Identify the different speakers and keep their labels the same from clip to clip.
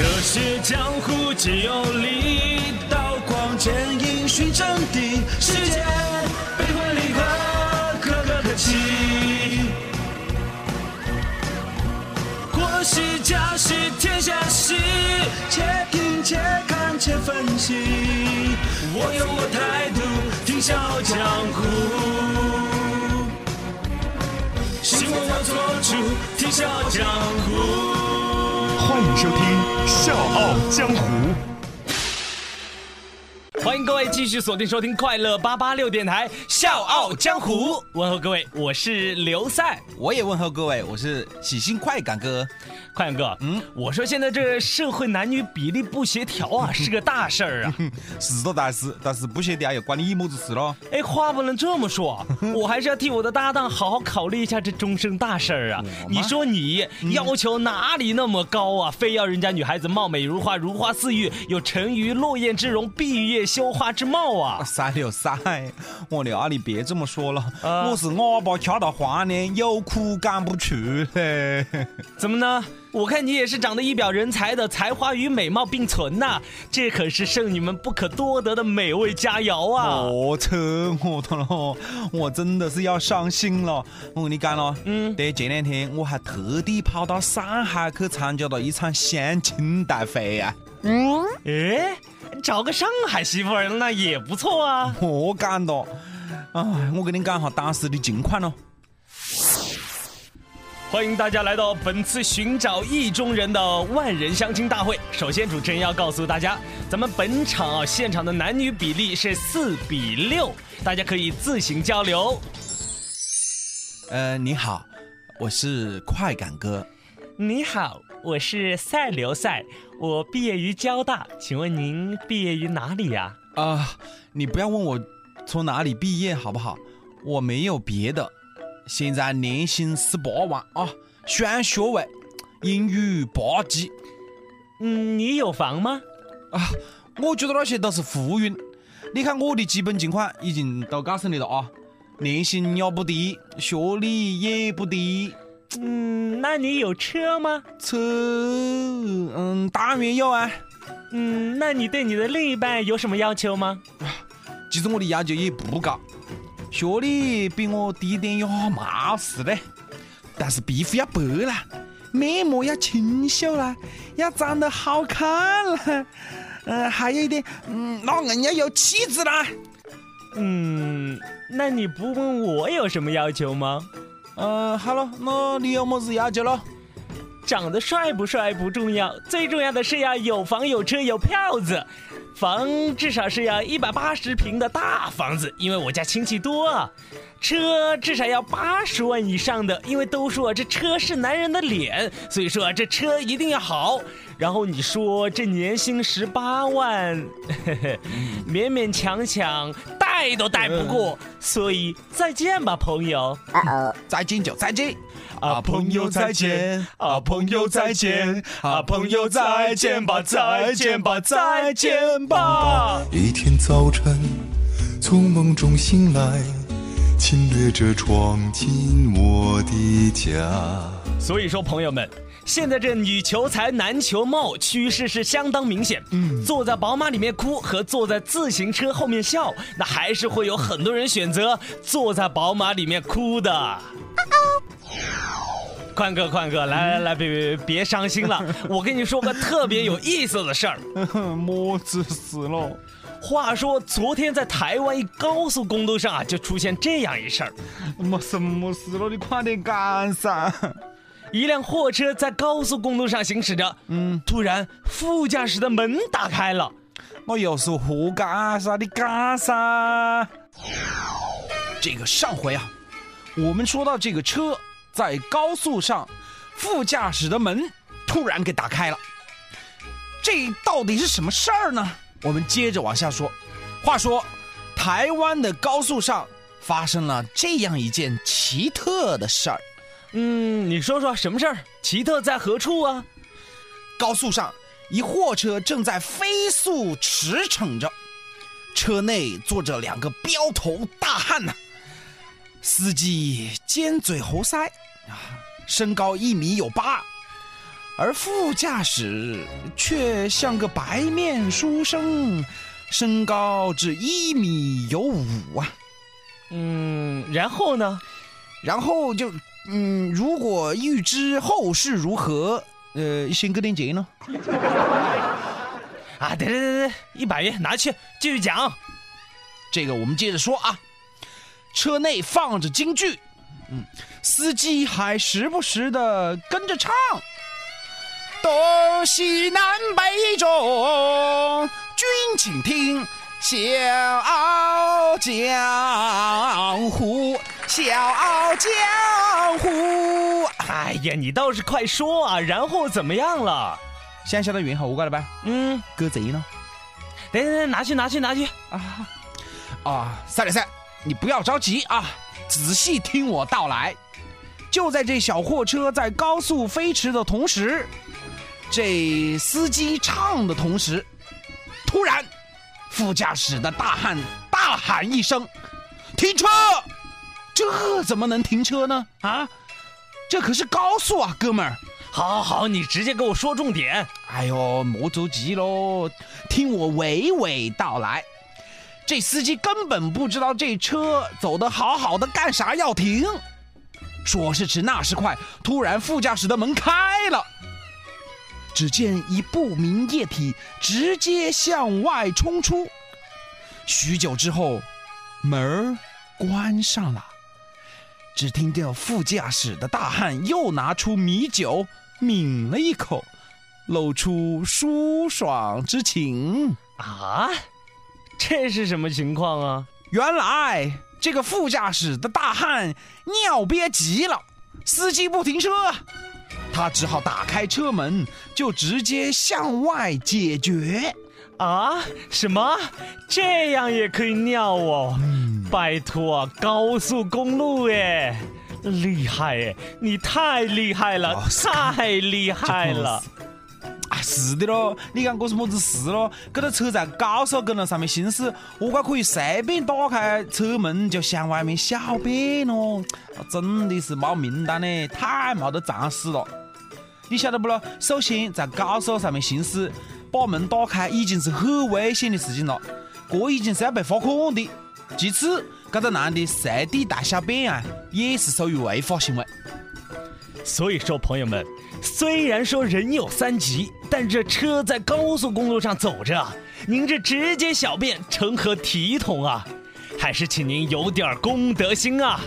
Speaker 1: 热血江湖皆有力，刀光剑影寻真谛。世间悲欢离合，可歌可泣。国事家事天下事，且听且看且分析。我有我态度，听笑傲江湖。新闻我做主，听笑傲江湖。
Speaker 2: 欢迎收听《笑傲江湖》。
Speaker 3: 欢迎各位继续锁定收听快乐八八六电台《笑傲江湖》，问候各位，我是刘赛。
Speaker 4: 我也问候各位，我是喜新快感哥。
Speaker 3: 快感哥，嗯，我说现在这社会男女比例不协调啊，是个大事儿啊。
Speaker 4: 是个大事，但是不协调又关你么子事咯？
Speaker 3: 哎，话不能这么说，我还是要替我的搭档好好考虑一下这终生大事儿啊。你说你要求哪里那么高啊？非要人家女孩子貌美如花、如花似玉，有沉鱼落雁之容、闭月羞花之貌啊？
Speaker 4: 三六三，我的啊，你别这么说了，我是哑巴掐到花呢，有苦赶不出嘞。
Speaker 3: 怎么呢？我看你也是长得一表人才的，才华与美貌并存呐，这可是剩你们不可多得的美味佳肴啊！
Speaker 4: 我，扯我的了，我真的是要伤心了。我跟你讲了，嗯，对，前两天我还特地跑到上海去参加了一场相亲大会啊。
Speaker 3: 嗯，哎，找个上海媳妇儿那也不错啊。
Speaker 4: 我感到，哎，我跟你讲哈当时的情况咯。
Speaker 3: 欢迎大家来到本次寻找意中人的万人相亲大会。首先，主持人要告诉大家，咱们本场啊现场的男女比例是四比六，大家可以自行交流。
Speaker 4: 呃，你好，我是快感哥。
Speaker 3: 你好，我是赛刘赛，我毕业于交大，请问您毕业于哪里呀？
Speaker 4: 啊，你不要问我从哪里毕业好不好？我没有别的。现在年薪十八万啊，双学位，英语八级。
Speaker 3: 嗯，你有房吗？
Speaker 4: 啊，我觉得那些都是浮云。你看我的基本情况已经都告诉你了啊，年薪也不低，学历也不低。
Speaker 3: 嗯，那你有车吗？
Speaker 4: 车，嗯，当然有啊。
Speaker 3: 嗯，那你对你的另一半有什么要求吗？
Speaker 4: 其实我的要求也不高。学历比我低点也没事的，但是皮肤要白啦，面膜要清秀啦，要长得好看啦，嗯，还有一点，嗯，那人要有气质啦。
Speaker 3: 嗯，那你不问我有什么要求吗？
Speaker 4: 嗯，好了，那你有么子要求咯？
Speaker 3: 长得帅不帅不重要，最重要的是要有房有车有票子。房至少是要一百八十平的大房子，因为我家亲戚多。车至少要八十万以上的，因为都说这车是男人的脸，所以说这车一定要好。然后你说这年薪十八万，勉勉强强带都带不过，所以再见吧，朋友。
Speaker 4: 再见就再见。
Speaker 1: 啊，朋友再见！啊，朋友再见！啊，朋友再见吧，再见吧，再见吧。
Speaker 5: 一天早晨，从梦中醒来，侵略者闯进我的家。
Speaker 3: 所以说，朋友们，现在这女求财，男求貌，趋势是相当明显。嗯，坐在宝马里面哭和坐在自行车后面笑，那还是会有很多人选择坐在宝马里面哭的。宽哥，宽哥，来来来，别别别别伤心了，我跟你说个特别有意思的事儿。
Speaker 4: 么子事喽？
Speaker 3: 话说昨天在台湾一高速公路上啊，就出现这样一事儿。
Speaker 4: 么什么事了？你快点干噻！
Speaker 3: 一辆货车在高速公路上行驶着，嗯，突然副驾驶的门打开了。
Speaker 4: 我又是胡干噻？你干噻？这个上回啊，我们说到这个车。在高速上，副驾驶的门突然给打开了，这到底是什么事儿呢？我们接着往下说。话说，台湾的高速上发生了这样一件奇特的事儿。
Speaker 3: 嗯，你说说什么事儿？奇特在何处啊？
Speaker 4: 高速上，一货车正在飞速驰骋着，车内坐着两个彪头大汉呢。司机尖嘴猴腮，啊，身高一米有八，而副驾驶却像个白面书生，身高只一米有五啊。
Speaker 3: 嗯，然后呢？
Speaker 4: 然后就，嗯，如果预知后事如何，呃，先给点钱呢。
Speaker 3: 啊，对对对对，一百元拿去，继续讲。
Speaker 4: 这个我们接着说啊。车内放着京剧，嗯，司机还时不时的跟着唱。东西南北中，君请听，笑傲江湖，笑傲江湖。
Speaker 3: 哎呀，你倒是快说啊！然后怎么样了？
Speaker 4: 想晓得原后果了呗？
Speaker 3: 嗯，
Speaker 4: 给贼呢？
Speaker 3: 等等等，拿去拿去拿去
Speaker 4: 啊！啊，赛雷赛。你不要着急啊，仔细听我道来。就在这小货车在高速飞驰的同时，这司机唱的同时，突然，副驾驶的大汉大喊一声：“停车！”这怎么能停车呢？啊，这可是高速啊，哥们儿！
Speaker 3: 好，好，好，你直接给我说重点。
Speaker 4: 哎呦，莫着急喽，听我娓娓道来。这司机根本不知道这车走的好好的，干啥要停？说时迟，那时快，突然副驾驶的门开了，只见一不明液体直接向外冲出。许久之后，门关上了，只听见副驾驶的大汉又拿出米酒抿了一口，露出舒爽之情
Speaker 3: 啊。这是什么情况啊？
Speaker 4: 原来这个副驾驶的大汉尿憋急了，司机不停车，他只好打开车门，就直接向外解决。
Speaker 3: 啊？什么？这样也可以尿哦？拜托，高速公路哎，厉害哎，你太厉害了，太厉害了。
Speaker 4: 啊，是的咯，你讲这是么子事咯？这个车在高速公路上面行驶，我该可以随便打开车门就向外面小便咯。真的是没名单呢，太没得常识了。你晓得不咯？首先在高速上面行驶，把门打开已经是很危险的事情了，这已经是要被罚款的。其次，这个男的随地大小便啊，也是属于违法行为。
Speaker 3: 所以说，朋友们。虽然说人有三急，但这车在高速公路上走着，您这直接小便成何体统啊？还是请您有点公德心啊！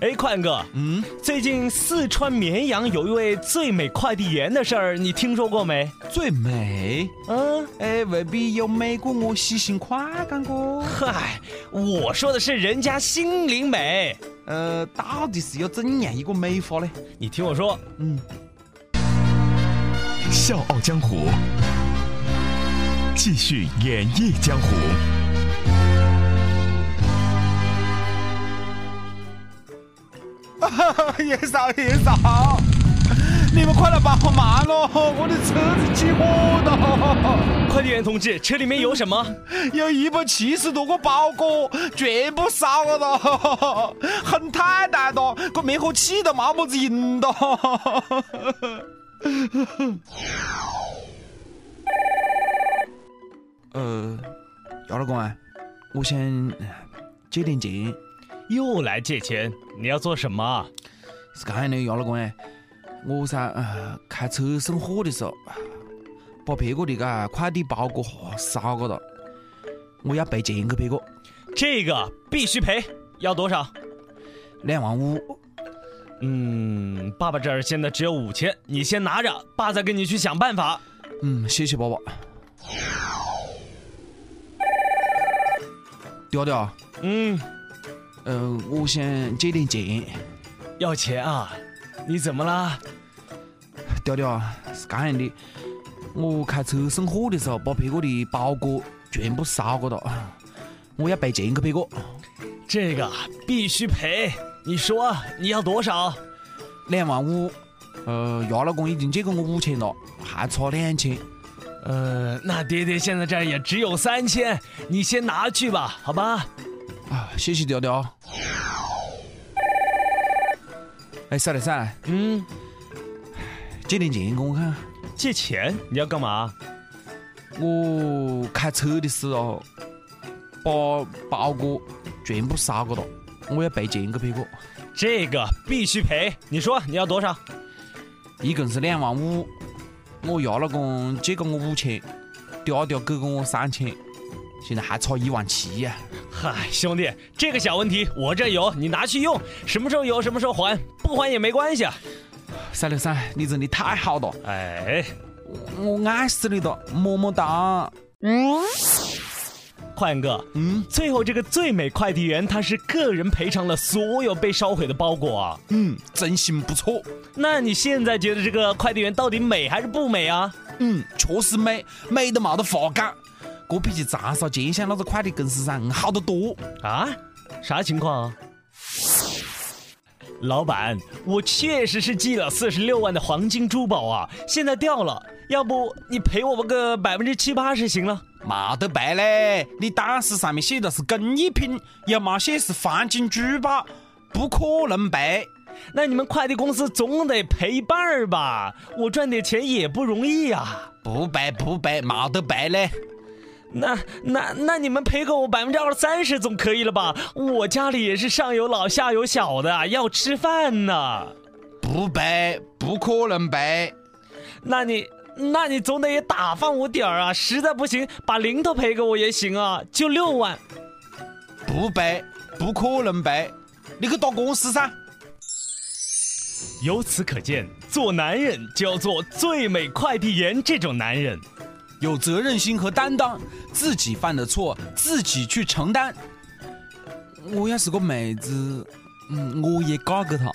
Speaker 3: 哎，宽哥，嗯，最近四川绵阳有一位最美快递员的事儿，你听说过没？
Speaker 4: 最美？嗯，哎，未必有美过我细心快感过。
Speaker 3: 嗨，我说的是人家心灵美。
Speaker 4: 呃，到底是有怎样一个美法呢？
Speaker 3: 你听我说，嗯，
Speaker 2: 笑傲江湖，继续演绎江湖。
Speaker 4: 叶少，叶少。你们快来帮我忙喽！我的车子起火了！
Speaker 3: 快递员同志，车里面有什么？
Speaker 4: 有一百七十多个包裹，全部烧了，很太大了，个灭火器都没么子用的。呃，姚老公啊，我想借点钱。
Speaker 3: 又来借钱？你要做什么？
Speaker 4: 是这样的，姚老公哎。我噻，呃，开车送货的时候，把别个的个快递包裹烧了了，我要赔钱给别个。
Speaker 3: 这个必须赔，要多少？
Speaker 4: 两万五。
Speaker 3: 嗯，爸爸这儿现在只有五千，你先拿着，爸再跟你去想办法。
Speaker 4: 嗯，谢谢爸爸。调调。嗯。嗯，我想借点钱。
Speaker 3: 要钱啊？你怎么啦，
Speaker 4: 调调？是这样的，我开车送货的时候，把别个的包裹全部烧过了，我要赔钱给别个。
Speaker 3: 这个必须赔，你说你要多少？
Speaker 4: 两万五。呃，牙老公已经借给我五千了，还差两千。
Speaker 3: 呃，那爹爹现在这儿也只有三千，你先拿去吧，好吧？
Speaker 4: 啊，谢谢调调。哎，小雷噻，
Speaker 3: 嗯，
Speaker 4: 借点钱给我看。
Speaker 3: 借钱你要干嘛？
Speaker 4: 我开车的时候把包裹全部烧过了，我要赔钱给别个，
Speaker 3: 这个必须赔。你说你要多少？
Speaker 4: 一共是两万五。我丫老公借给我五千，嗲嗲给过我三千，现在还差一万七呀、
Speaker 3: 嗨，兄弟，这个小问题我这有，你拿去用，什么时候有什么时候还，不还也没关系啊。
Speaker 4: 三六三，你真的太好了，
Speaker 3: 哎，
Speaker 4: 我爱死你了，么么哒。
Speaker 3: 焕哥，
Speaker 4: 嗯
Speaker 3: 最后这个最美快递员他是个人赔偿了所有被烧毁的包裹啊。
Speaker 4: 嗯，真心不错。
Speaker 3: 那你现在觉得这个快递员到底美还是不美啊？
Speaker 4: 嗯，确实美，美得没得法讲。这比起长沙街巷那个快递公司噻，好得多。
Speaker 3: 啊？啥情况啊？老板，我确实是寄了四十六万的黄金珠宝啊，现在掉了，要不你赔我们个百分之七八十行了？
Speaker 4: 没得赔嘞，你当时上面写的是工艺品，又没写是黄金珠宝，不可能赔。
Speaker 3: 那你们快递公司总得赔一半儿吧？我赚点钱也不容易啊、
Speaker 4: 不赔不赔，没得赔嘞。
Speaker 3: 那那那你们赔给我百分之二三十总可以了吧？我家里也是上有老下有小的，要吃饭呢。
Speaker 4: 不赔，不可能赔。
Speaker 3: 那你那你总得也打发我点儿啊！实在不行，把零头赔给我也行啊，就六万。
Speaker 4: 不赔，不可能赔。你去打官司噻。
Speaker 3: 由此可见，做男人就要做最美快递员这种男人。
Speaker 4: 有责任心和担当，自己犯的错自己去承担。我要是个妹子，嗯，我也嫁给他。